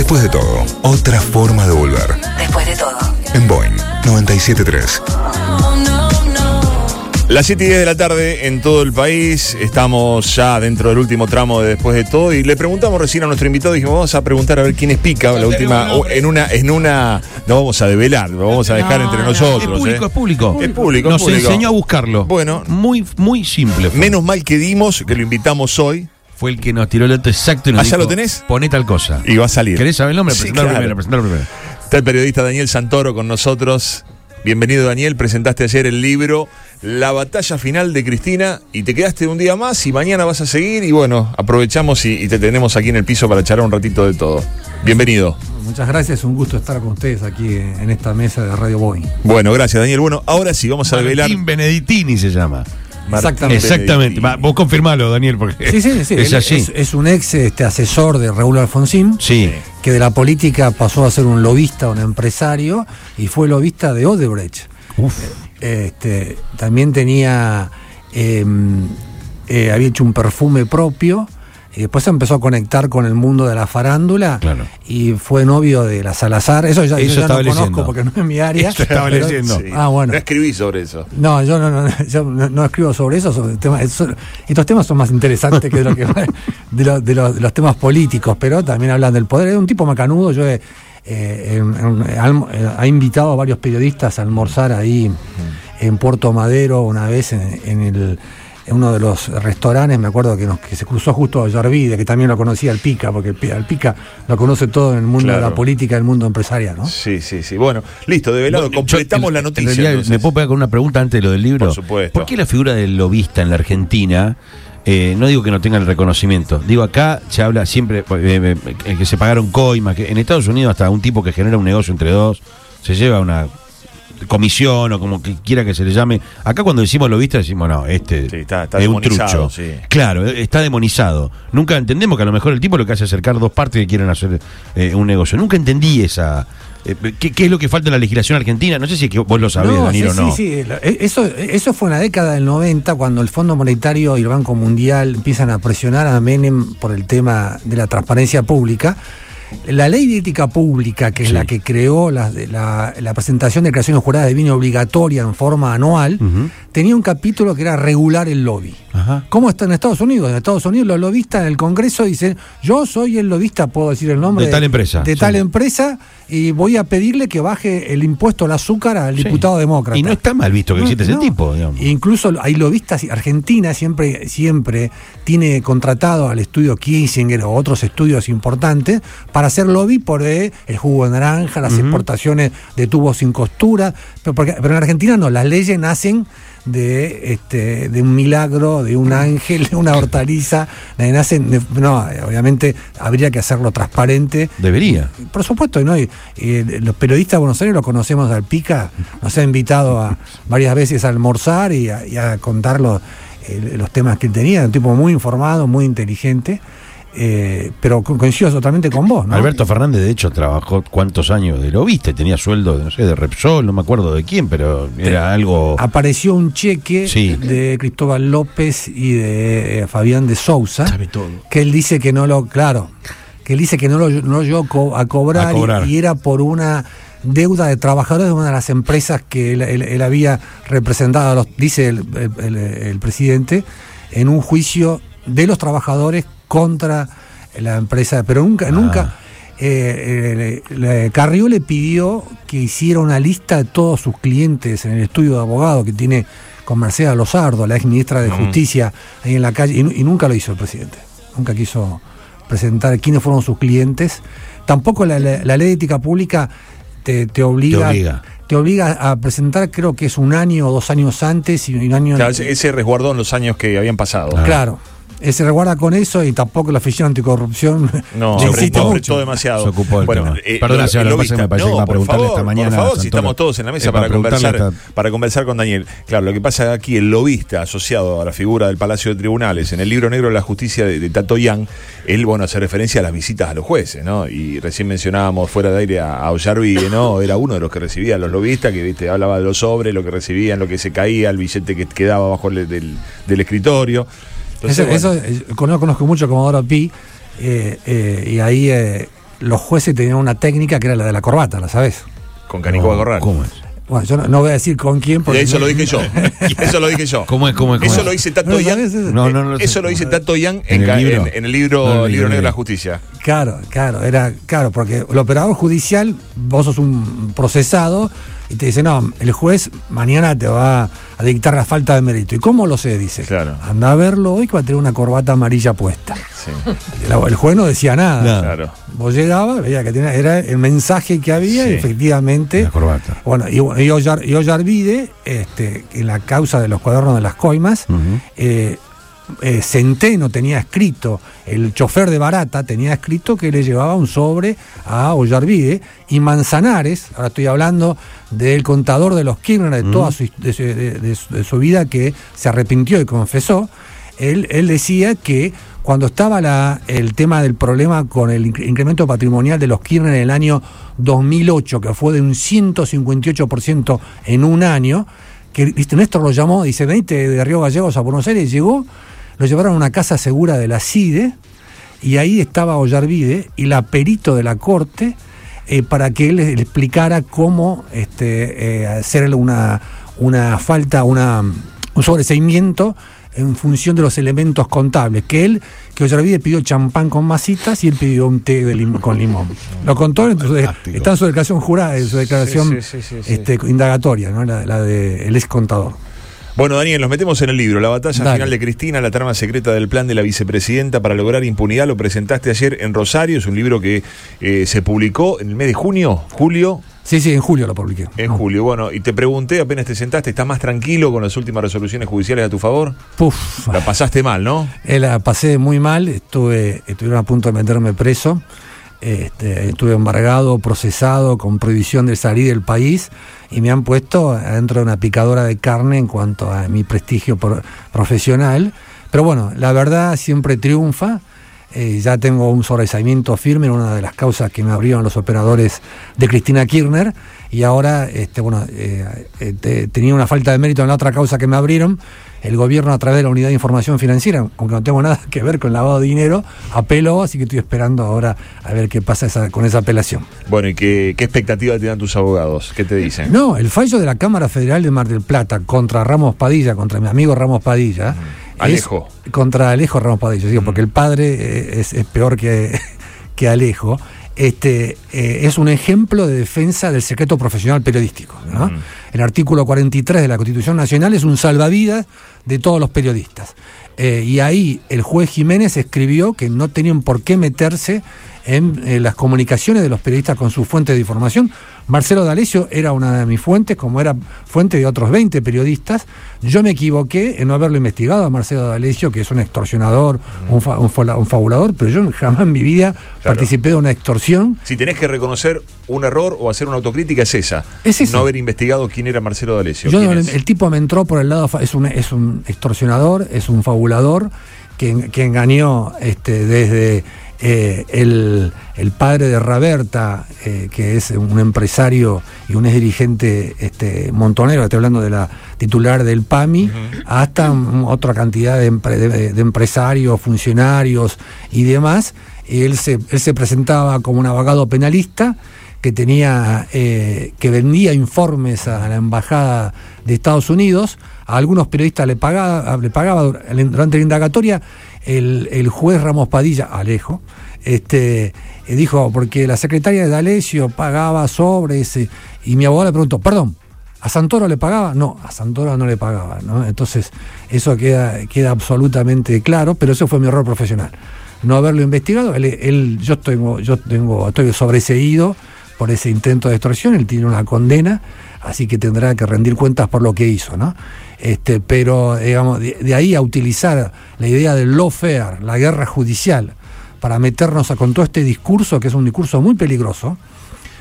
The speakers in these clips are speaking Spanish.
Después de todo, otra forma de volver. Después de todo. En Boeing 973. Las 7 y 10 de la tarde en todo el país, estamos ya dentro del último tramo de después de todo y le preguntamos recién a nuestro invitado, dijimos vamos a preguntar a ver quién es Pica, la última, o en una, en una, no vamos a develar, lo vamos a dejar No, entre no, nosotros. Es público, ¿eh? es público. Es público, Nos es público. enseñó a buscarlo. Bueno. Muy, muy simple. fue. Menos mal que dimos, que lo invitamos hoy Fue el que nos tiró el dato exacto y nos ¿Ah, ya dijo, lo tenés? Poné tal cosa. y va a salir. ¿Querés saber el nombre? Sí, Presentalo claro. primero, presentalo primero. Está el periodista Daniel Santoro con nosotros. Bienvenido Daniel, presentaste ayer el libro La batalla final de Cristina y te quedaste un día más y mañana vas a seguir y bueno, aprovechamos y, y te tenemos aquí en el piso para charlar un ratito de todo. Bienvenido. Muchas gracias, un gusto estar con ustedes aquí en esta mesa de Radio Boeing. Bueno, gracias Daniel. Bueno, ahora sí, vamos a develar. Martín Beneditini se llama. Exactamente. Exactamente. Va, vos confirmalo, Daniel, porque Sí, sí, sí. es él así. Es, es un ex este, asesor de Raúl Alfonsín, sí. que de la política pasó a ser un lobista, un empresario, y fue lobista de Odebrecht. Uf. Este, también tenía, eh, eh, había hecho un perfume propio, y después se empezó a conectar con el mundo de la farándula, Claro. y fue novio de la Salazar. Eso ya, Eso yo ya no conozco porque no es mi área. Eso estaba pero- leyendo. Sí. Ah, bueno. No escribí sobre eso. No, yo no, no, yo no, no escribo sobre eso. Sobre temas, eso- estos temas son más interesantes que de, lo que de, lo- de los, de los temas políticos, pero también hablan del poder. Es un tipo macanudo. Yo he, eh, alm- eh, ha invitado a varios periodistas a almorzar ahí en Puerto Madero una vez en, en el en uno de los restaurantes, me acuerdo que, nos, que se cruzó justo a Yarvide, que también lo conocía al Pica, porque el Pica lo conoce todo en el mundo de la política, en el mundo empresarial, ¿no? Sí, sí, sí. Bueno, listo, develado. Bueno, completamos yo, la noticia. En realidad, entonces. ¿me puedo pegar con una pregunta antes de lo del libro? Por supuesto. ¿Por qué la figura del lobista en la Argentina? eh, no digo que no tenga el reconocimiento. Digo, acá se habla siempre eh, eh, que se pagaron coimas. Que en Estados Unidos, hasta un tipo que genera un negocio entre dos se lleva una comisión o como que quiera que se le llame. Acá, cuando decimos lobista, decimos, no, este Sí, está- está es un trucho. sí. Claro, eh, está demonizado. Nunca entendemos que a lo mejor el tipo lo que hace es acercar dos partes que quieren hacer eh, un negocio. Nunca entendí esa. eh, ¿qué, qué es lo que falta en la legislación argentina? No sé si es que vos lo sabés, No, Danilo, sí, o no. Sí, sí, e- Eso, eso fue en la década del 90, cuando el Fondo Monetario y el Banco Mundial empiezan a presionar a Menem por el tema de la transparencia pública. La ley de ética pública, que es la que creó la, la- la presentación de creaciones juradas de vino obligatoria en forma anual, tenía un capítulo que era regular el lobby. Ajá. ¿Cómo está en Estados Unidos? En Estados Unidos los lobistas en el Congreso dicen, yo soy el lobista, puedo decir el nombre De tal empresa, de sí. tal empresa y voy a pedirle que baje el impuesto al azúcar al Sí. diputado demócrata. Y no está mal visto que No, existe ese tipo, digamos. Incluso hay lobistas, Argentina siempre, siempre tiene contratado al estudio Kissinger o otros estudios importantes para hacer lobby por eh, el jugo de naranja, las exportaciones de tubos sin costura, pero, porque- pero en Argentina no, las leyes nacen de este de un milagro, de un ángel, de una hortaliza, no, obviamente habría que hacerlo transparente Debería. por supuesto, ¿no? Y, y los periodistas de Buenos Aires lo conocemos al Pica, nos ha invitado a varias veces a almorzar y a, y a contar los, eh, los temas que él tenía, un tipo muy informado, muy inteligente, eh, pero co- coincido totalmente con vos, ¿no? Alberto Fernández, de hecho, trabajó cuántos años de lobista y tenía sueldo, de, no sé, de Repsol, no me acuerdo de quién, pero era algo. Apareció un cheque Sí. de Cristóbal López y de eh, Fabián de Sousa, Sabe todo. que él dice que no lo, claro, que él dice que no lo no llegó co- a cobrar, A y- cobrar. Y, era por una deuda de trabajadores de una de las empresas que él, él- él había representado, los, dice el, el- el- el presidente, en un juicio de los trabajadores contra la empresa, pero nunca, Ah. nunca. eh, eh, Carrió le pidió que hiciera una lista de todos sus clientes en el estudio de abogado que tiene con Mercedes Lozardo, la ex ministra de Justicia, ahí en la calle, y, nu- y nunca lo hizo el presidente. Nunca quiso presentar quiénes fueron sus clientes. Tampoco la, la- la ley de ética pública te, te obliga, Te obliga. te obliga a presentar, creo que es un año o dos años antes y un año. Claro, ese, ese resguardó en los años que habían pasado. Ah. Claro. Eh, se reguarda con eso y tampoco la oficina anticorrupción No, se ocupó, mucho. demasiado. Se ocupó el tema. Perdona, lo- lo pasa que me parece que me va a por preguntarle favor, esta mañana Por favor, si estamos todos en la mesa Eh, para, conversar, esta- para conversar con Daniel. Claro, lo que pasa aquí, el lobista asociado a la figura del Palacio de Tribunales, en el libro negro de la justicia de, de Tato Yang, él, bueno, hace referencia a las visitas a los jueces, ¿no? Y recién mencionábamos fuera de aire a, a Ollarvide, ¿no? Era uno de los que recibía a los lobistas, que, viste, hablaba de los sobres, lo que recibían, lo que se caía, el billete que quedaba bajo el- del, del escritorio. Entonces, Eso, bueno, eso, conozco, conozco mucho Comodoro Pi, eh, eh, y ahí eh, los jueces tenían una técnica que era la de la corbata, ¿la sabes? Con Canicoba Corral. ¿Cómo es? Bueno, yo no, no voy a decir con quién Y porque eso no- lo dije yo. Eso lo dije yo. ¿Cómo es? ¿Cómo es? ¿Cómo Eso es? lo dice Tato ¿No Yang. sabes eso? No, no, no. Eso lo dice Tato Yang ¿En en, el libro? en- en el libro, No, en el libro libro. negro de la justicia. Claro, claro, era claro, porque el operador judicial, vos sos un procesado y te dice, no, el juez mañana te va a dictar la falta de mérito. ¿Y cómo lo sé? Dice, Claro. anda a verlo hoy que va a tener una corbata amarilla puesta. Sí, El, el juez no decía nada. Claro. Vos llegabas, veía que tenía, era el mensaje que había Sí. y efectivamente. La corbata. Bueno, y, y Ollar- y Ollarvide, este, en la causa de los cuadernos de las coimas, Ujú. eh, eh, Centeno tenía escrito, el chofer de Barata tenía escrito que le llevaba un sobre a Ollarvide y Manzanares, ahora estoy hablando del contador de los Kirchner, de toda su, de su- de- de su- de su vida que se arrepintió y confesó, él, él decía que cuando estaba la- el tema del problema con el incre- incremento patrimonial de los Kirchner en el año 2008, que fue de un 158% en un año, que. Néstor lo llamó, dice, venite de Río Gallegos a Buenos Aires, llegó, lo llevaron a una casa segura de la CIDE, y ahí estaba Ollarvide y la perito de la corte eh, para que él explicara cómo este, eh, hacer una, una falta, una, un sobreseimiento en función de los elementos contables. Que él, que Ollarvide pidió champán con masitas y él pidió un té de lim- con limón. Lo contó, entonces está en su declaración jurada, en su declaración sí, sí, sí, sí. este, indagatoria, ¿no? la, la de el ex contador. Bueno, Daniel, nos metemos en el libro. La batalla Dale. final de Cristina, la trama secreta del plan de la vicepresidenta para lograr impunidad. Lo presentaste ayer en Rosario. Es un libro que eh, se publicó en el mes de junio, julio. Sí, sí, en julio lo publiqué. En julio, bueno, y te pregunté, apenas te sentaste, ¿estás más tranquilo con las últimas resoluciones judiciales a tu favor? Puf. La pasaste mal, ¿no? Eh, La pasé muy mal, estuve, estuvieron a punto de meterme preso, este, estuve embargado, procesado, con prohibición de salir del país y me han puesto adentro de una picadora de carne en cuanto a mi prestigio pro- profesional. Pero bueno, la verdad siempre triunfa. Eh, ya tengo un sobreseimiento firme en una de las causas que me abrieron los operadores de Cristina Kirchner y ahora este, bueno, eh, eh, te- tenía una falta de mérito en la otra causa que me abrieron. El gobierno a través de la unidad de información financiera, aunque no tengo nada que ver con lavado de dinero, apeló, así que estoy esperando ahora a ver qué pasa esa- con esa apelación. Bueno, ¿y qué, qué expectativa te dan tus abogados? ¿Qué te dicen? No, el fallo de la Cámara Federal de Mar del Plata contra Ramos Padilla, contra mi amigo Ramos Padilla. Alejo. contra Alejo Ramos Padilla, digo, porque el padre eh, es, es peor que, que Alejo. Este, eh, es un ejemplo de defensa del secreto profesional periodístico. ¿no? Ujú. El artículo 43 de la Constitución Nacional es un salvavidas de todos los periodistas. Eh, y ahí el juez Jiménez escribió que no tenían por qué meterse en eh, las comunicaciones de los periodistas con su fuente de información. Marcelo D'Alessio era una de mis fuentes, como era fuente de otros 20 periodistas. Yo me equivoqué en no haberlo investigado a Marcelo D'Alessio, que es un extorsionador, un, fa- un un fabulador, pero yo jamás en mi vida participé de una extorsión. Si tenés que reconocer un error o hacer una autocrítica, es esa. Es esa. No haber investigado quién era Marcelo D'Alessio. Yo ¿Quién no- es? el tipo me entró por el lado, es un, es un extorsionador, es un fabulador que, que engañó este, desde eh, el, el padre de Raberta, eh, que es un empresario y un ex dirigente este, montonero, estoy hablando de la titular del PAMI, hasta otra cantidad de, empre- de- de empresarios, funcionarios y demás. Y él se, él se presentaba como un abogado penalista que tenía eh, que vendía informes a la embajada de Estados Unidos a algunos periodistas le pagaba le pagaba dur- durante la indagatoria el, el juez Ramos Padilla Alejo este eh, dijo porque la secretaria de D'Alessio pagaba sobre ese y mi abogado le preguntó perdón ¿A Santoro le pagaba? No, a Santoro no le pagaba, ¿no? Entonces, eso queda, queda absolutamente claro, pero eso fue mi error profesional. No haberlo investigado, él, él- yo tengo, yo tengo, estoy sobreseído por ese intento de extorsión, él tiene una condena, así que tendrá que rendir cuentas por lo que hizo, ¿no? Este, pero, digamos, de, de ahí a utilizar la idea del lawfare, la guerra judicial, para meternos a, con todo este discurso, que es un discurso muy peligroso,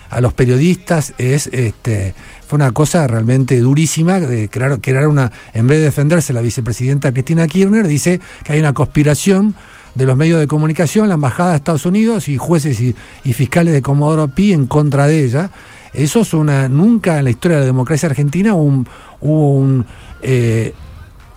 a los periodistas es este fue una cosa realmente durísima de crear, crear una en vez de defenderse la vicepresidenta Cristina Kirchner dice que hay una conspiración de los medios de comunicación, la embajada de Estados Unidos y jueces y, y fiscales de Comodoro Pi en contra de ella. Eso es una nunca en la historia de la democracia argentina hubo un, eh,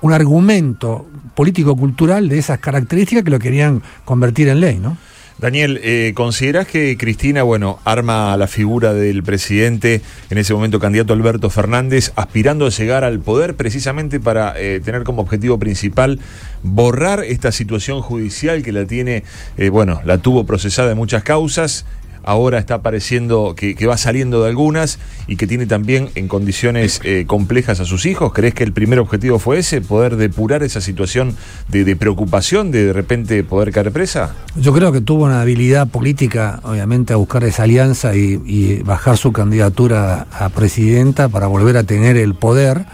un argumento político-cultural de esas características que lo querían convertir en ley, ¿no? Daniel, eh, ¿considerás que Cristina, bueno, arma la figura del presidente, en ese momento candidato Alberto Fernández, aspirando a llegar al poder precisamente para eh, tener como objetivo principal borrar esta situación judicial que la tiene, eh, bueno, la tuvo procesada en muchas causas ahora está apareciendo que, va saliendo de algunas y que tiene también en condiciones eh, complejas a sus hijos? ¿Crees que el primer objetivo fue ese, poder depurar esa situación de, preocupación de de repente poder caer presa? Yo creo que tuvo una habilidad política, obviamente, a buscar esa alianza y, y bajar su candidatura a presidenta para volver a tener el poder.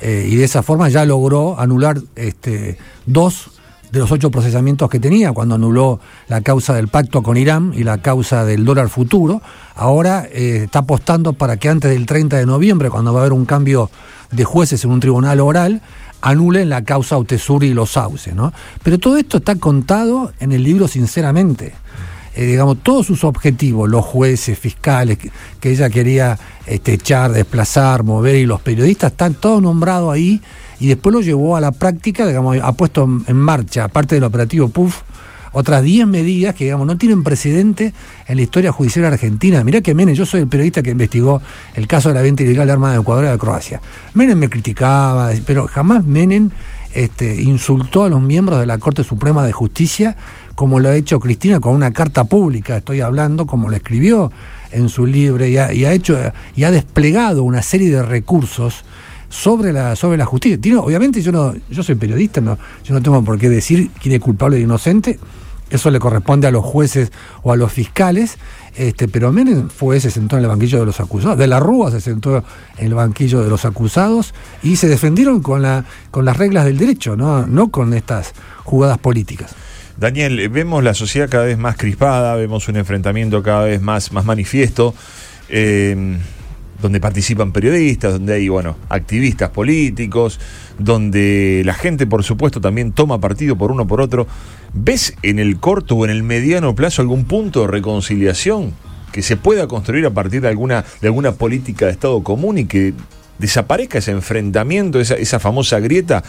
Eh, y de esa forma ya logró anular este, dos de los ocho procesamientos que tenía cuando anuló la causa del pacto con Irán y la causa del dólar futuro. Ahora eh, está apostando para que antes del 30 de noviembre, cuando va a haber un cambio de jueces en un tribunal oral, anulen la causa Utesuri y los sauces. ¿no? Pero todo esto está contado en el libro sinceramente. Eh, digamos, todos sus objetivos, los jueces, fiscales, que, que ella quería este, echar, desplazar, mover, y los periodistas, están todos nombrados ahí y después lo llevó a la práctica, digamos, ha puesto en marcha, aparte del operativo PUF, otras 10 medidas que, digamos, no tienen precedente en la historia judicial argentina. Mirá que Menem, yo soy el periodista que investigó el caso de la venta ilegal de armas de Ecuador y de Croacia. Menem me criticaba, pero jamás Menem este, insultó a los miembros de la Corte Suprema de Justicia como lo ha hecho Cristina con una carta pública, estoy hablando, como lo escribió en su libro, y ha, y ha hecho y ha desplegado una serie de recursos sobre la, sobre la justicia. Obviamente yo no, yo soy periodista, no, yo no tengo por qué decir quién es culpable e inocente. Eso le corresponde a los jueces o a los fiscales, este, pero Menem fue, se sentó en el banquillo de los acusados, de la Rúa se sentó en el banquillo de los acusados y se defendieron con, la, con las reglas del derecho, no, no con estas jugadas políticas. Daniel, vemos la sociedad cada vez más crispada, vemos un enfrentamiento cada vez más, más manifiesto. Eh, donde participan periodistas, donde hay, bueno, activistas políticos, donde la gente, por supuesto, también toma partido por uno por otro. ¿Ves en el corto o en el mediano plazo algún punto de reconciliación que se pueda construir a partir de alguna, de alguna política de Estado común y que desaparezca ese enfrentamiento, esa, esa famosa grieta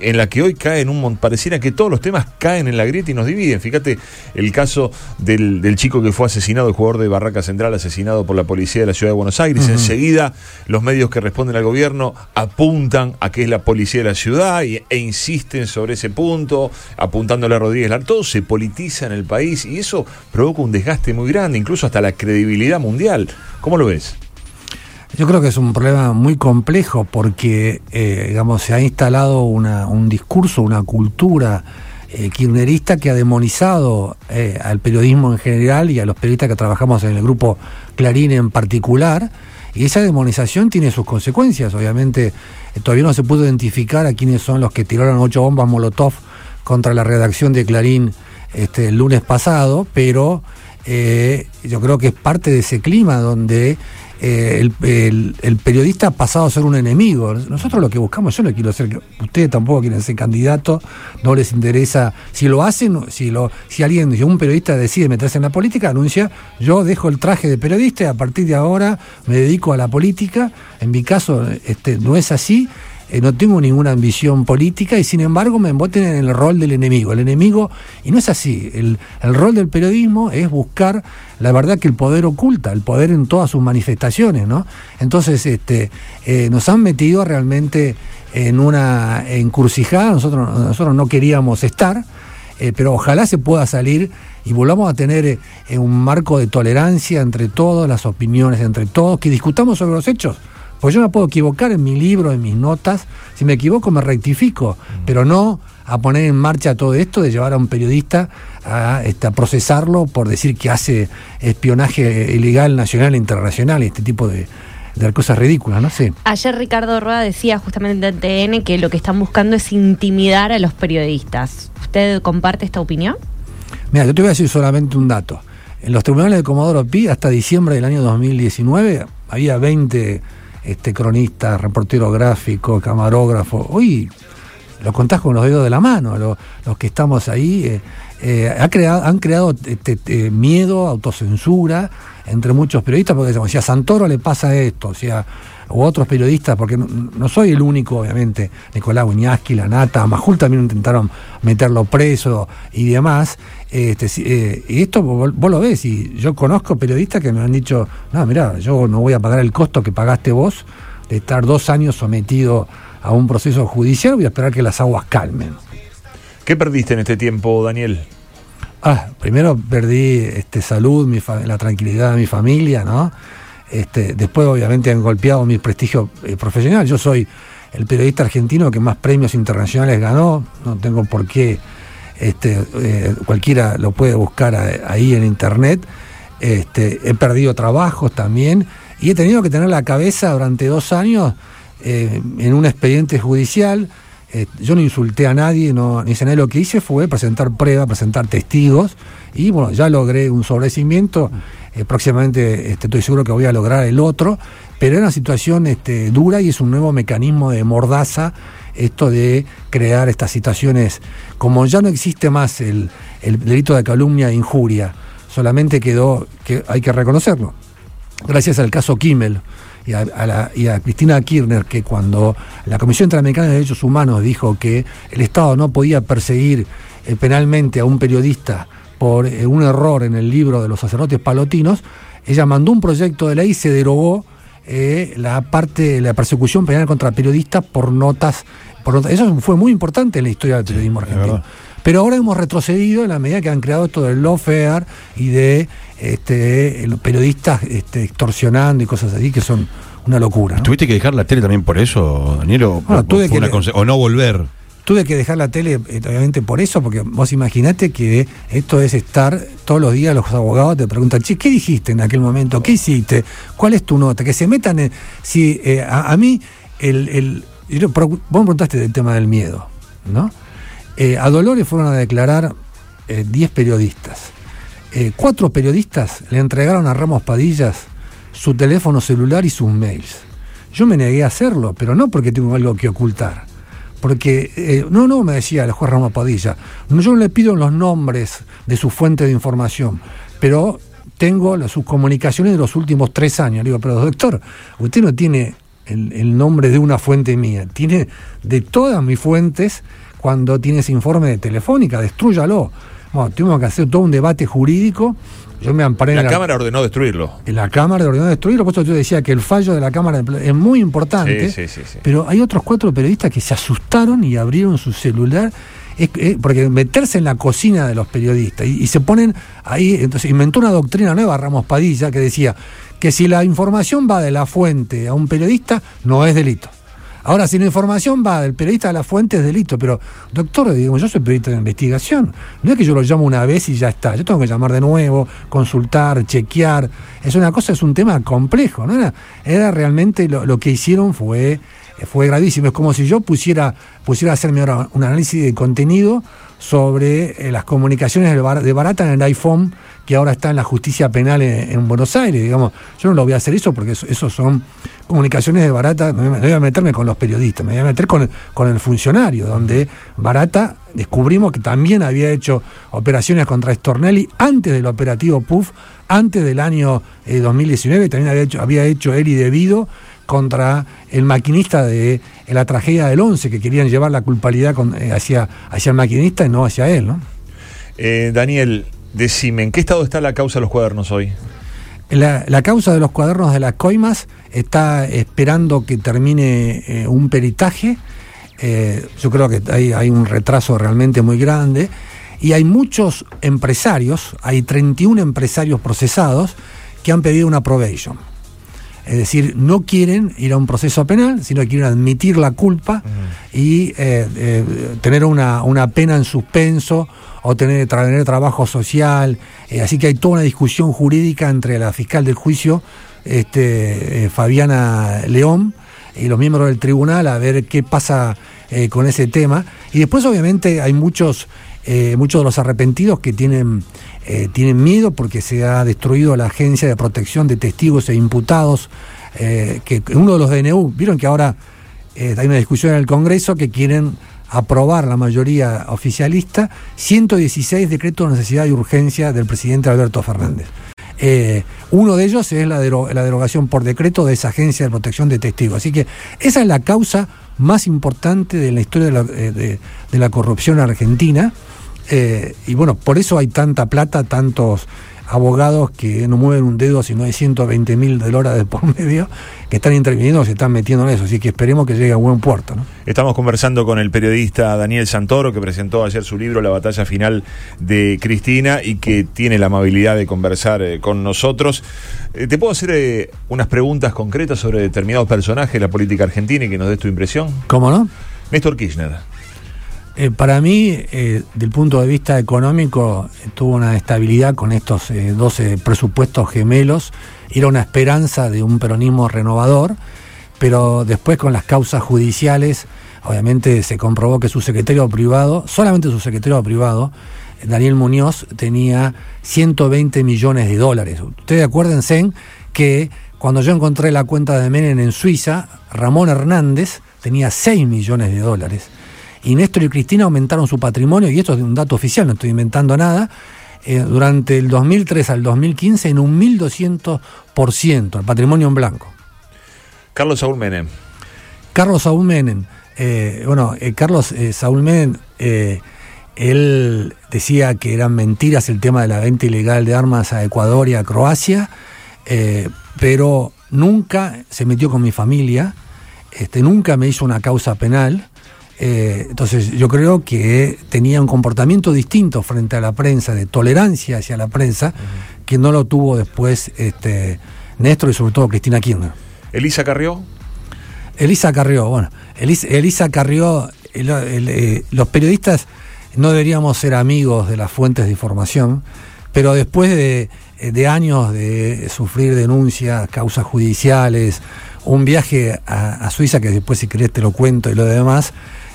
en la que hoy caen un pareciera que todos los temas caen en la grieta y nos dividen. Fíjate el caso del, del, chico que fue asesinado, el jugador de Barraca Central, asesinado por la policía de la ciudad de Buenos Aires. Uh -huh. Enseguida los medios que responden al gobierno apuntan a que es la policía de la ciudad y, e insisten sobre ese punto, apuntándole a Rodríguez Lar. Todo se politiza en el país y eso provoca un desgaste muy grande, incluso hasta la credibilidad mundial. ¿Cómo lo ves? Yo creo que es un problema muy complejo porque, eh, digamos, se ha instalado una, un discurso, una cultura eh, kirchnerista que ha demonizado eh, al periodismo en general y a los periodistas que trabajamos en el grupo Clarín en particular. Y esa demonización tiene sus consecuencias. Obviamente, todavía no se pudo identificar a quiénes son los que tiraron ocho bombas Molotov contra la redacción de Clarín este, el lunes pasado, pero yo creo que es parte de ese clima donde eh, el, el, periodista ha pasado a ser un enemigo. Nosotros lo que buscamos, yo no quiero ser, ustedes tampoco quieren ser candidatos, no les interesa. Si lo hacen, si, lo, si alguien, si un periodista decide meterse en la política, anuncia, yo dejo el traje de periodista y a partir de ahora me dedico a la política. En mi caso, este, no es así. Eh, no tengo ninguna ambición política y sin embargo me emboten en el rol del enemigo. El enemigo, y no es así, el, el, rol del periodismo es buscar la verdad que el poder oculta, el poder en todas sus manifestaciones, ¿no? Entonces, este, eh, nos han metido realmente en una encrucijada, nosotros, nosotros no queríamos estar, eh, pero ojalá se pueda salir y volvamos a tener eh, un marco de tolerancia entre todas las opiniones, entre todos, que discutamos sobre los hechos. Pues yo me puedo equivocar en mi libro, en mis notas. Si me equivoco, me rectifico. Pero no a poner en marcha todo esto de llevar a un periodista a, este, a procesarlo por decir que hace espionaje ilegal nacional e internacional y este tipo de, de cosas ridículas, no sé. Ayer Ricardo Rueda decía justamente en TN que lo que están buscando es intimidar a los periodistas. ¿Usted comparte esta opinión? Mira, yo te voy a decir solamente un dato. En los tribunales de Comodoro Pi, hasta diciembre del año 2019, había 20 este, cronista, reportero gráfico, camarógrafo. Hoy lo contás con los dedos de la mano, lo, los que estamos ahí, eh, eh, han creado este, eh, miedo, autocensura entre muchos periodistas, porque decimos, si a Santoro le pasa esto, o sea, u otros periodistas, porque no, soy el único, obviamente, Nicolás Uñaski, La Nata, a Majul también intentaron meterlo preso y demás. Este, eh, y esto vos, vos lo ves, y yo conozco periodistas que me han dicho, no, mira, yo no voy a pagar el costo que pagaste vos de estar dos años sometido a un proceso judicial, voy a esperar que las aguas calmen. ¿Qué perdiste en este tiempo, Daniel? Ah, primero perdí este, salud, la tranquilidad de mi familia, ¿no? Este, después, obviamente, han golpeado mi prestigio eh, profesional. Yo soy el periodista argentino que más premios internacionales ganó. No tengo por qué, este, eh, cualquiera lo puede buscar ahí en internet. Este, he perdido trabajos también y he tenido que tener la cabeza durante dos años eh, en un expediente judicial. Eh, yo no insulté a nadie, ni hice nada. Lo que hice fue presentar pruebas, presentar testigos y bueno, ya logré un sobrecimiento. Eh, próximamente este, estoy seguro que voy a lograr el otro, pero es una situación este, dura y es un nuevo mecanismo de mordaza esto de crear estas situaciones, como ya no existe más el, el delito de calumnia e injuria, solamente quedó, que hay que reconocerlo, gracias al caso Kimmel y a, a la- y a Cristina Kirchner, que cuando la Comisión Interamericana de Derechos Humanos dijo que el Estado no podía perseguir eh, penalmente a un periodista por eh, un error en el libro de los sacerdotes palotinos, ella mandó un proyecto de ley y se derogó eh, la parte, la persecución penal contra periodistas por notas, por notas. Eso fue muy importante en la historia del periodismo argentino. Pero ahora hemos retrocedido en la medida que han creado esto del lawfare y de este, los periodistas este, extorsionando y cosas así que son una locura. ¿no? ¿Tuviste que dejar la tele también por eso, Daniel? ¿O, Bueno, o tuve que le- o no volver? Tuve que dejar la tele, eh, obviamente por eso, porque vos imaginate que esto es estar todos los días, los abogados te preguntan, che, ¿qué dijiste en aquel momento? ¿Qué hiciste? ¿Cuál es tu nota? Que se metan en... Si, eh, a, a mí, el, el- vos me preguntaste del tema del miedo, ¿no? Eh, a Dolores fueron a declarar eh, 10 periodistas. Eh, cuatro periodistas le entregaron a Ramos Padillas su teléfono celular y sus mails. Yo me negué a hacerlo, pero no porque tengo algo que ocultar. Porque, eh, no, no, me decía el juez Ramos Padilla, yo no le pido los nombres de su fuente de información, pero tengo sus comunicaciones de los últimos tres años. Le digo, pero doctor, usted no tiene el nombre de una fuente mía, tiene de todas mis fuentes cuando tiene ese informe de Telefónica, destrúyalo. Bueno, tuvimos que hacer todo un debate jurídico. Yo me amparé en La la- Cámara ordenó destruirlo. en la Cámara ordenó destruirlo, por eso yo decía que el fallo de la Cámara es muy importante, Sí, sí, sí, sí. pero hay otros cuatro periodistas que se asustaron y abrieron su celular, es- es- porque meterse en la cocina de los periodistas y, y se ponen ahí, entonces inventó una doctrina nueva Ramos Padilla que decía que si la información va de la fuente a un periodista, no es delito. Ahora, si la información va del periodista a la fuente, es delito. Pero, doctor, digamos, yo soy periodista de investigación. No es que yo lo llamo una vez y ya está. Yo tengo que llamar de nuevo, consultar, chequear. Es una cosa, es un tema complejo. ¿no? Era, realmente lo, que hicieron fue, fue gravísimo. Es como si yo pusiera, pusiera a hacerme ahora un análisis de contenido sobre eh, las comunicaciones de, Bar- de Barata en el iPhone que ahora está en la justicia penal en, en Buenos Aires, digamos. Yo no lo voy a hacer eso porque eso, eso son comunicaciones de Barata, no voy a- meterme con los periodistas, me voy a meter con con el funcionario, donde Barata descubrimos que también había hecho operaciones contra Stornelli antes del operativo PUF, antes del año eh, 2019, también había hecho, había hecho y debido contra el maquinista de la tragedia del 11, que querían llevar la culpabilidad eh, hacia, hacia el maquinista y no hacia él, ¿no? Eh, Daniel, decime, ¿en qué estado está la causa de los cuadernos hoy? La, la causa de los cuadernos de las coimas está esperando que termine eh, un peritaje. Eh, yo creo que hay, hay un retraso realmente muy grande. Y hay muchos empresarios, hay 31 empresarios procesados que han pedido una probation. Es decir, no quieren ir a un proceso penal, sino que quieren admitir la culpa y eh, tener una, una pena en suspenso o tener, tra- tener trabajo social. Eh, así que hay toda una discusión jurídica entre la fiscal del juicio, este, eh, Fabiana León, y los miembros del tribunal a ver qué pasa eh, con ese tema. Y después, obviamente, hay muchos, eh, muchos de los arrepentidos que tienen, eh, tienen miedo porque se ha destruido la Agencia de Protección de Testigos e Imputados, que uno de los DNU, vieron que ahora hay una discusión en el Congreso que quieren aprobar la mayoría oficialista 116 decretos de necesidad y urgencia del presidente Alberto Fernández. Eh, uno de ellos es la, la derogación por decreto de esa agencia de protección de testigos. Así que esa es la causa más importante de la historia de la, eh, de la corrupción argentina. Eh, y bueno, por eso hay tanta plata, tantos abogados que no mueven un dedo si no hay 120 mil dólares por medio que están interviniendo, se están metiendo en eso. Así que esperemos que llegue a buen puerto. ¿no? Estamos conversando con el periodista Daniel Santoro, que presentó ayer su libro La batalla final de Cristina y que tiene la amabilidad de conversar eh, con nosotros. Eh, ¿Te puedo hacer eh, unas preguntas concretas sobre determinados personajes de la política argentina y que nos des tu impresión? ¿Cómo no? Néstor Kirchner. Eh, para mí, eh, del punto de vista económico, eh, tuvo una estabilidad con estos eh, 12 presupuestos gemelos. Era una esperanza de un peronismo renovador, pero después con las causas judiciales, obviamente se comprobó que su secretario privado, solamente su secretario privado, eh, Daniel Muñoz, tenía 120 millones de dólares. Ustedes acuérdense que cuando yo encontré la cuenta de Menem en Suiza, Ramón Hernández tenía 6 millones de dólares y Néstor y Cristina aumentaron su patrimonio, y esto es un dato oficial, no estoy inventando nada, eh, durante el 2003 al 2015 en un 1200%, el patrimonio en blanco. Carlos Saúl Menem. Carlos Saúl Menem, eh, bueno, eh, Carlos Saúl Menem, él decía que eran mentiras el tema de la venta ilegal de armas a Ecuador y a Croacia, pero nunca se metió con mi familia, este, nunca me hizo una causa penal. Eh, entonces yo creo que tenía un comportamiento distinto frente a la prensa, de tolerancia hacia la prensa, que no lo tuvo después este, Néstor y sobre todo Cristina Kirchner. Elisa Carrió. Elisa Carrió, bueno, Elisa, Elisa Carrió, el- el, eh, los periodistas no deberíamos ser amigos de las fuentes de información, pero después de, de años de sufrir denuncias, causas judiciales, un viaje a, a Suiza, que después si querés te lo cuento y lo demás,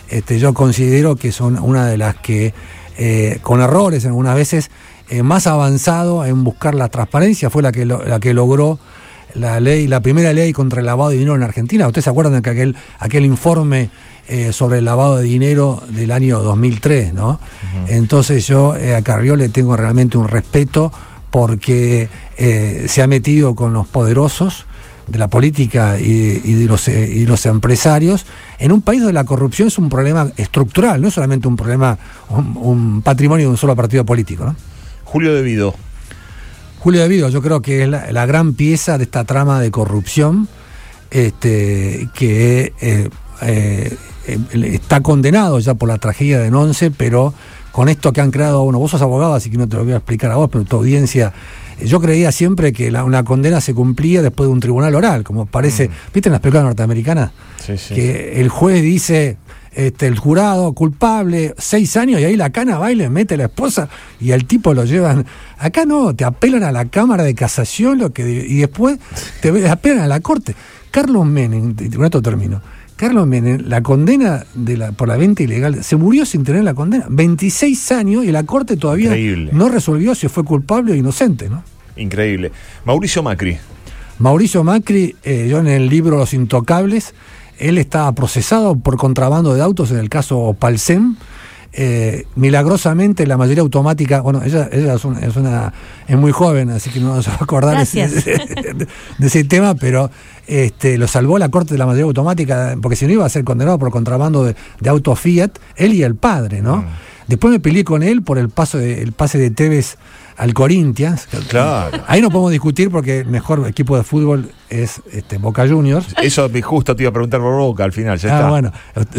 este, yo considero que son una de las que, eh, con errores algunas veces, eh, más avanzado en buscar la transparencia, fue la que, lo- la que logró la ley, la primera ley contra el lavado de dinero en Argentina. ¿Ustedes se acuerdan de que aquel, aquel informe eh, sobre el lavado de dinero del año 2003, ¿no? Entonces yo eh, a Carrió le tengo realmente un respeto porque eh, se ha metido con los poderosos de la política y, y de los, eh, y los empresarios en un país donde la corrupción es un problema estructural, no es solamente un problema, un, un patrimonio de un solo partido político, ¿no? Julio De Vido. Julio De Vido, yo creo que es la, la gran pieza de esta trama de corrupción este, que eh, eh, está condenado ya por la tragedia de Nonce, pero con esto que han creado, bueno, vos sos abogado, así que no te lo voy a explicar a vos, pero tu audiencia, eh, yo creía siempre que la- una condena se cumplía después de un tribunal oral, como parece, ¿viste en las películas norteamericanas? Sí, sí. Que el juez dice, este, el jurado culpable, seis años, y ahí la cana va y le mete a la esposa y al tipo lo llevan. Acá no, te apelan a la Cámara de Casación lo que, y después te apelan a la Corte. Carlos Menem, con esto termino. Carlos Menem, la condena de la, por la venta ilegal, se murió sin tener la condena. 26 años y la Corte todavía Increíble. no resolvió si fue culpable o inocente, ¿no? Increíble. Mauricio Macri. Mauricio Macri, eh, yo en el libro Los Intocables, él estaba procesado por contrabando de autos en el caso Palsem. Eh, milagrosamente la mayoría automática, bueno, ella, ella es, una, es, una- es muy joven, así que no se va a acordar de ese, Gracias. de, de ese tema, pero este, lo salvó la Corte de la mayoría automática, porque si no iba a ser condenado por contrabando de, de autos Fiat, él y el padre, ¿no? Después me peleé con él por el, paso de- el pase de Tevez al Corinthians. Claro. Ahí no podemos discutir porque el mejor equipo de fútbol es este, Boca Juniors. Eso me justo te iba a preguntar por Boca al final, ya Ah, está. bueno,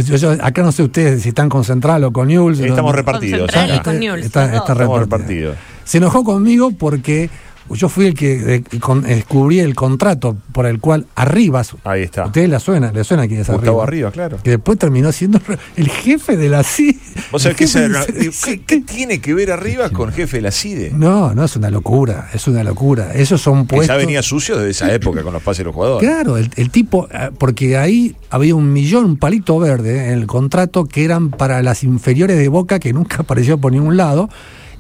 yo- yo- acá no sé ustedes si están con Central o con News. Estamos no- repartidos. Con Central y con Newell's, Está, está. Estamos repartido. repartidos. Se enojó conmigo porque yo fui el que descubrí el contrato por el cual Arribas, Ahí está. ustedes le suena, le suena quién es Gustavo Arribas, Arriba, claro. que después terminó siendo el jefe de la CID. Vos sabés de- ¿qué, qué tiene que ver arriba con jefe de la CIDE? No, no es una locura, es una locura. Esos son puestos. ya venía sucio desde esa época con los pases de los jugadores. Claro, el, el tipo, eh, porque ahí había un millón, un palito verde en el contrato que eran para las inferiores de Boca que nunca apareció por ningún lado,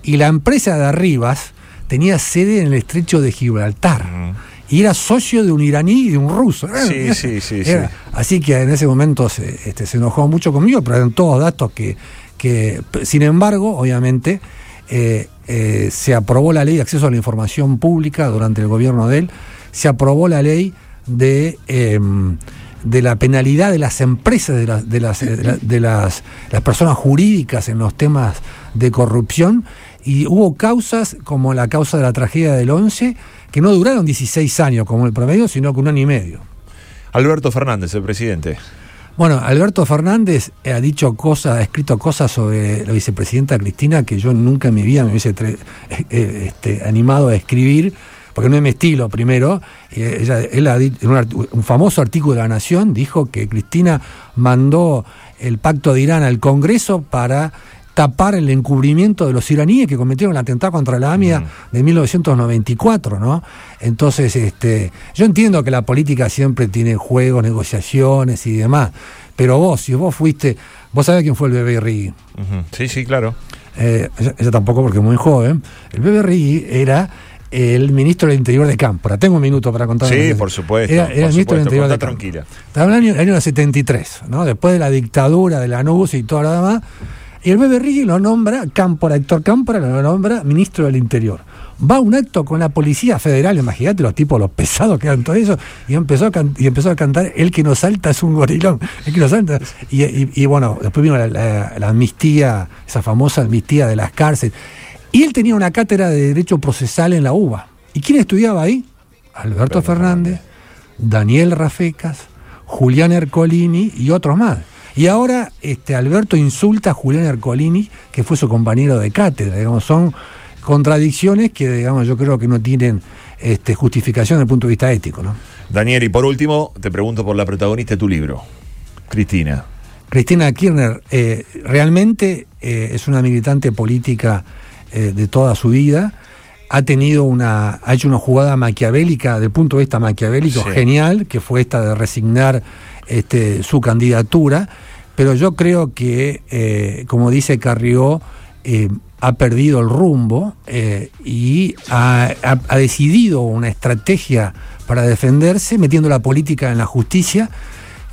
y la empresa de Arribas tenía sede en el estrecho de Gibraltar. Y era socio de un iraní y de un ruso. Sí, sí, sí, sí. Así que en ese momento se, este, se enojó mucho conmigo, pero eran todos datos que, que sin embargo, obviamente, eh, eh, se aprobó la ley de acceso a la información pública durante el gobierno de él, se aprobó la ley de, em, de la penalidad de las empresas, de, las, de, las, de, la- de las, las personas jurídicas en los temas de corrupción, y hubo causas como la causa de la tragedia del 11, que no duraron 16 años como el promedio, sino que un año y medio. Alberto Fernández, el presidente. Bueno, Alberto Fernández ha dicho cosas, ha escrito cosas sobre la vicepresidenta Cristina que yo nunca en mi vida me hubiese eh, eh, este, animado a escribir, porque no es mi estilo, primero. Eh, ella- él ha dicho, en un famoso artículo de La Nación dijo que Cristina mandó el pacto de Irán al Congreso para tapar el encubrimiento de los iraníes que cometieron el atentado contra la AMIA de 1994, ¿no? Entonces, este, yo entiendo que la política siempre tiene juegos, negociaciones y demás, pero vos, si vos fuiste, vos sabés quién fue el bebé Rigui. Ujú. Sí, sí, claro. Eh, ella, ella tampoco porque es muy joven. El bebé Rigui era el ministro del Interior de Cámpora. Tengo un minuto para contar. Sí, por supuesto, Era, era por el ministro del Interior de Cámpora. tranquila. Estaba en el año, el año 73, ¿no? Después de la dictadura de la NUS y todo lo demás. Y el bebé lo nombra, Cámpora, Héctor Cámpora lo nombra ministro del Interior. Va a un acto con la Policía Federal, imagínate los tipos, los pesados que eran todo eso, y empezó a, can- y empezó a cantar El que nos salta es un gorilón, el que nos salta. Y, y- y bueno, después vino la, la- la amnistía, esa famosa amnistía de las cárceles. Y él tenía una cátedra de Derecho Procesal en la UBA. ¿Y quién estudiaba ahí? Alberto Fernández, Daniel Rafecas, Julián Ercolini y otros más. Y ahora este, Alberto insulta a Julián Ercolini, que fue su compañero de cátedra. Digamos, son contradicciones que digamos, yo creo que no tienen este, justificación desde el punto de vista ético. ¿no? Daniel, y por último, te pregunto por la protagonista de tu libro, Cristina. Cristina Kirchner eh, realmente eh, es una militante política eh, de toda su vida. Ha tenido una, ha hecho una jugada maquiavélica, del punto de vista maquiavélico, Sí. genial, que fue esta de resignar este, su candidatura. Pero yo creo que, eh, como dice Carrió, eh, ha perdido el rumbo eh, y ha, decidido una estrategia para defenderse, metiendo la política en la justicia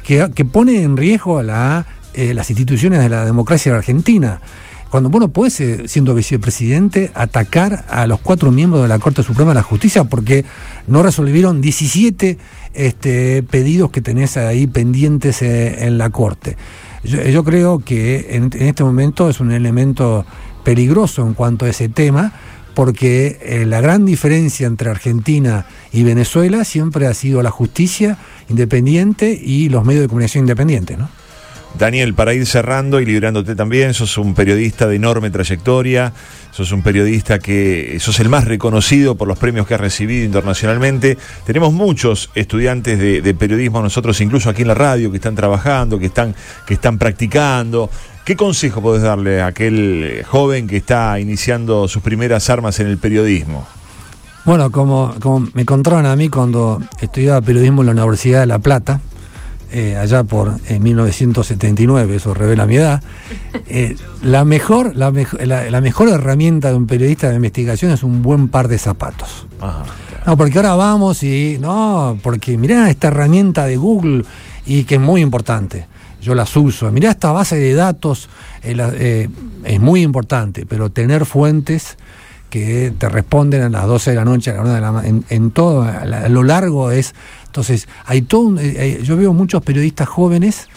que, que pone en riesgo a la, las instituciones de la democracia de Argentina. Cuando vos no podés, siendo vicepresidente, atacar a los cuatro miembros de la Corte Suprema de la Justicia porque no resolvieron 17 este, pedidos que tenés ahí pendientes en la Corte. Yo, yo creo que en, en este momento es un elemento peligroso en cuanto a ese tema, porque eh, la gran diferencia entre Argentina y Venezuela siempre ha sido la justicia independiente y los medios de comunicación independientes, ¿no? Daniel, para ir cerrando y librándote también, sos un periodista de enorme trayectoria, sos un periodista que sos el más reconocido por los premios que has recibido internacionalmente. Tenemos muchos estudiantes de, periodismo nosotros, incluso aquí en la radio, que están trabajando, que están, que están practicando. ¿Qué consejo podés darle a aquel joven que está iniciando sus primeras armas en el periodismo? Bueno, como, como me contaron a mí cuando estudiaba periodismo en la Universidad de La Plata, eh, allá por en 1979, eso revela mi edad, eh, la, mejor, la, mejo- la- la mejor herramienta de un periodista de investigación es un buen par de zapatos. Ajá. No, porque ahora vamos y. No, porque mirá esta herramienta de Google y que es muy importante. Yo las uso. Mirá esta base de datos, eh, la- eh, es muy importante, pero tener fuentes que te responden a las 12 de la noche, a la 1 de la en, en todo, a lo largo es. Entonces, hay todo. un- eh, eh, yo veo muchos periodistas jóvenes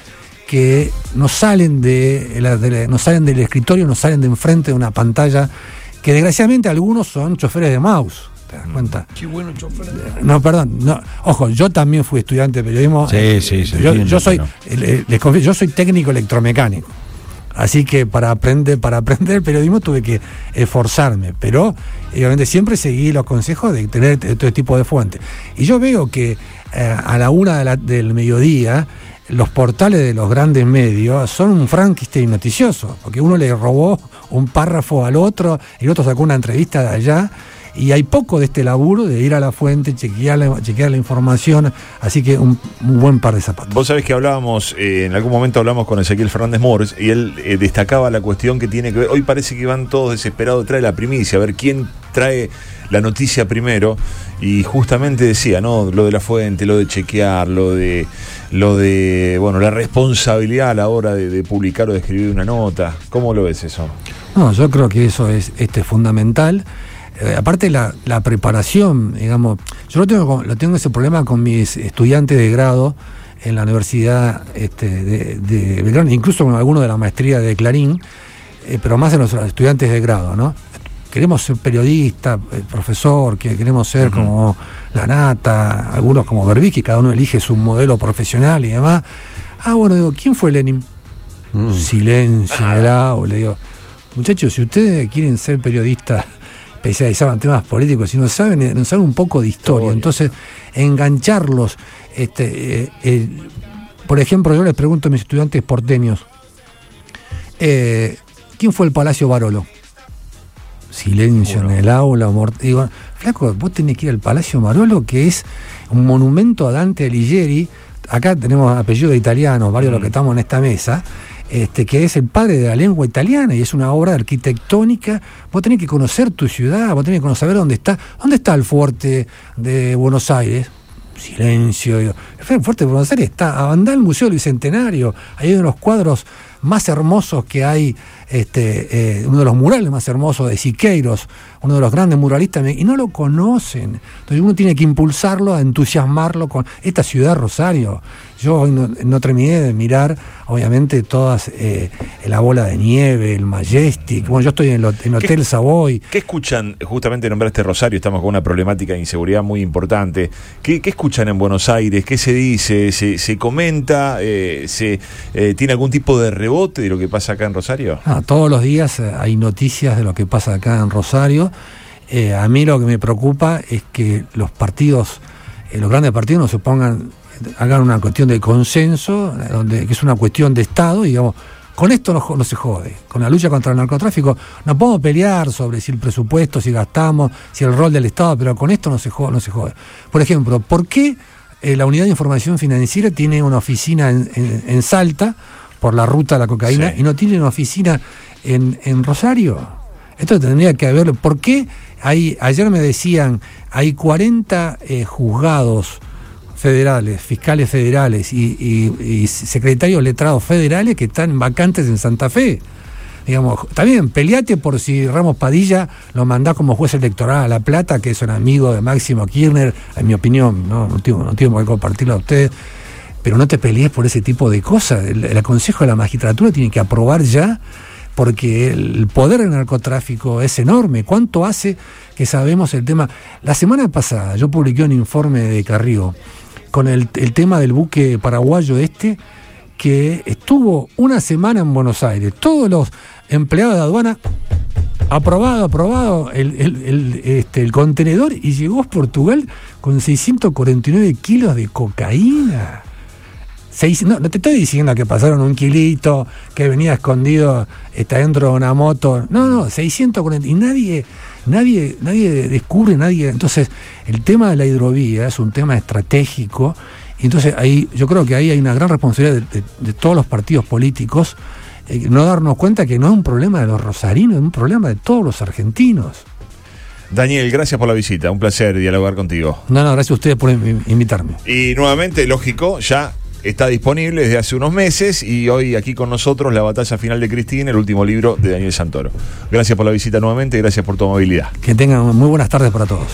que no salen de, la- de la- no salen del escritorio, no salen de enfrente de una pantalla, que desgraciadamente algunos son choferes de mouse. ¿Te das cuenta? Qué bueno chofer. No, perdón. No, ojo, yo también fui estudiante de periodismo. Sí, sí, se Yo, yo soy, pero- eh, les confieso, yo soy técnico electromecánico. Así que para aprender, para aprender el periodismo tuve que esforzarme, pero obviamente siempre seguí los consejos de tener todo tipo de fuentes. Y yo veo que eh, a la una del mediodía los portales de los grandes medios son un Frankenstein noticioso, porque uno le robó un párrafo al otro el otro sacó una entrevista de allá. Y hay poco de este laburo de ir a la fuente, chequear la, chequear la información, así que un, un buen par de zapatos. Vos sabés que hablábamos, eh, en algún momento hablamos con Ezequiel Fernández Mores y él eh, destacaba la cuestión que tiene que ver. Hoy parece que van todos desesperados, trae la primicia, a ver quién trae la noticia primero. y justamente decía, ¿no? Lo de la fuente, lo de chequear, lo de lo de bueno, la responsabilidad a la hora de, de publicar o de escribir una nota. ¿Cómo lo ves eso? No, yo creo que eso es este, fundamental. Eh, aparte la, la preparación, digamos, yo lo tengo, lo tengo ese problema con mis estudiantes de grado en la Universidad este, de, de Belgrano, incluso con algunos de la maestría de Clarín, eh, pero más en los estudiantes de grado, ¿no? Queremos ser periodista, eh, profesor, que queremos ser como la nata, algunos como Berbisky, cada uno elige su modelo profesional y demás. Ah, bueno, digo, ¿quién fue Lenin? Mm. Silencio aula. Digo, muchachos, si ustedes quieren ser periodistas especializados en temas políticos, si no saben, eh, no saben un poco de historia, entonces engancharlos. Este, eh, eh, por ejemplo, yo les pregunto a mis estudiantes porteños, eh, ¿quién fue el Palacio Barolo? Silencio en el aula. Digo, flaco, vos tenés que ir al Palacio Barolo, que es un monumento a Dante Alighieri. Acá tenemos apellido de italianos, varios de los que estamos en esta mesa. Este, que es el padre de la lengua italiana y es una obra arquitectónica. Vos tenés que conocer tu ciudad, vos tenés que saber dónde está. ¿Dónde está el fuerte de Buenos Aires? Silencio. El fuerte de Buenos Aires está. Andá al Museo del Bicentenario. Ahí hay uno de los cuadros más hermosos que hay, este, eh, uno de los murales más hermosos de Siqueiros, uno de los grandes muralistas, y no lo conocen. Entonces uno tiene que impulsarlo, entusiasmarlo con esta ciudad Rosario. Yo hoy no, no terminé de mirar, obviamente, todas eh, la bola de nieve, el Majestic. Bueno, yo estoy en el, en Hotel ¿Qué- Savoy. ¿Qué escuchan? Justamente nombraste Rosario, estamos con una problemática de inseguridad muy importante. ¿Qué, qué escuchan en Buenos Aires? ¿Qué se dice? ¿Se, se comenta? Eh, se, eh, ¿Tiene algún tipo de rebote de lo que pasa acá en Rosario? Ah, todos los días hay noticias de lo que pasa acá en Rosario. A mí lo que me preocupa es que los partidos, los grandes partidos no se pongan, hagan una cuestión de consenso, donde, que es una cuestión de Estado, y digamos, con esto no, se jode. Con la lucha contra el narcotráfico no podemos pelear sobre si el presupuesto, si gastamos, si el rol del Estado, pero con esto no se jode. No se jode. Por ejemplo, ¿por qué eh, la Unidad de Información Financiera tiene una oficina en, en- en Salta por la ruta de la cocaína Sí. y no tiene una oficina en, en Rosario? Esto tendría que haber. ¿Por qué? Hay, ayer me decían, hay 40 eh, juzgados federales, fiscales federales y, secretarios letrados federales que están vacantes en Santa Fe. Digamos, bien, peleate por si Ramos Padilla lo mandá como juez electoral a La Plata, que es un amigo de Máximo Kirchner, en mi opinión, no, no, tengo, no tengo qué compartirlo a ustedes, pero no te pelees por ese tipo de cosas. El, el Consejo de la Magistratura tiene que aprobar ya, porque el poder del narcotráfico es enorme. ¿Cuánto hace que sabemos el tema? La semana pasada yo publiqué un informe de Carrillo con el, el tema del buque paraguayo este, que estuvo una semana en Buenos Aires. Todos los empleados de aduana, aprobado, aprobado el, el- el, este, el contenedor y llegó a Portugal con 649 kilos de cocaína. Seis- no, no te estoy diciendo que pasaron un kilito, que venía escondido está dentro de una moto. No, no, 640. Y nadie, nadie, nadie descubre, nadie. Entonces, el tema de la hidrovía es un tema estratégico. Y entonces ahí, yo creo que ahí hay una gran responsabilidad de, de- de todos los partidos políticos. eh, no darnos cuenta que no es un problema de los rosarinos, es un problema de todos los argentinos. Daniel, gracias por la visita. Un placer dialogar contigo. No, no, gracias a ustedes por in- invitarme. Y nuevamente, lógico, ya está disponible desde hace unos meses y hoy aquí con nosotros La batalla final de Cristina, el último libro de Daniel Santoro. Gracias por la visita nuevamente y gracias por tu amabilidad. Que tengan muy buenas tardes para todos.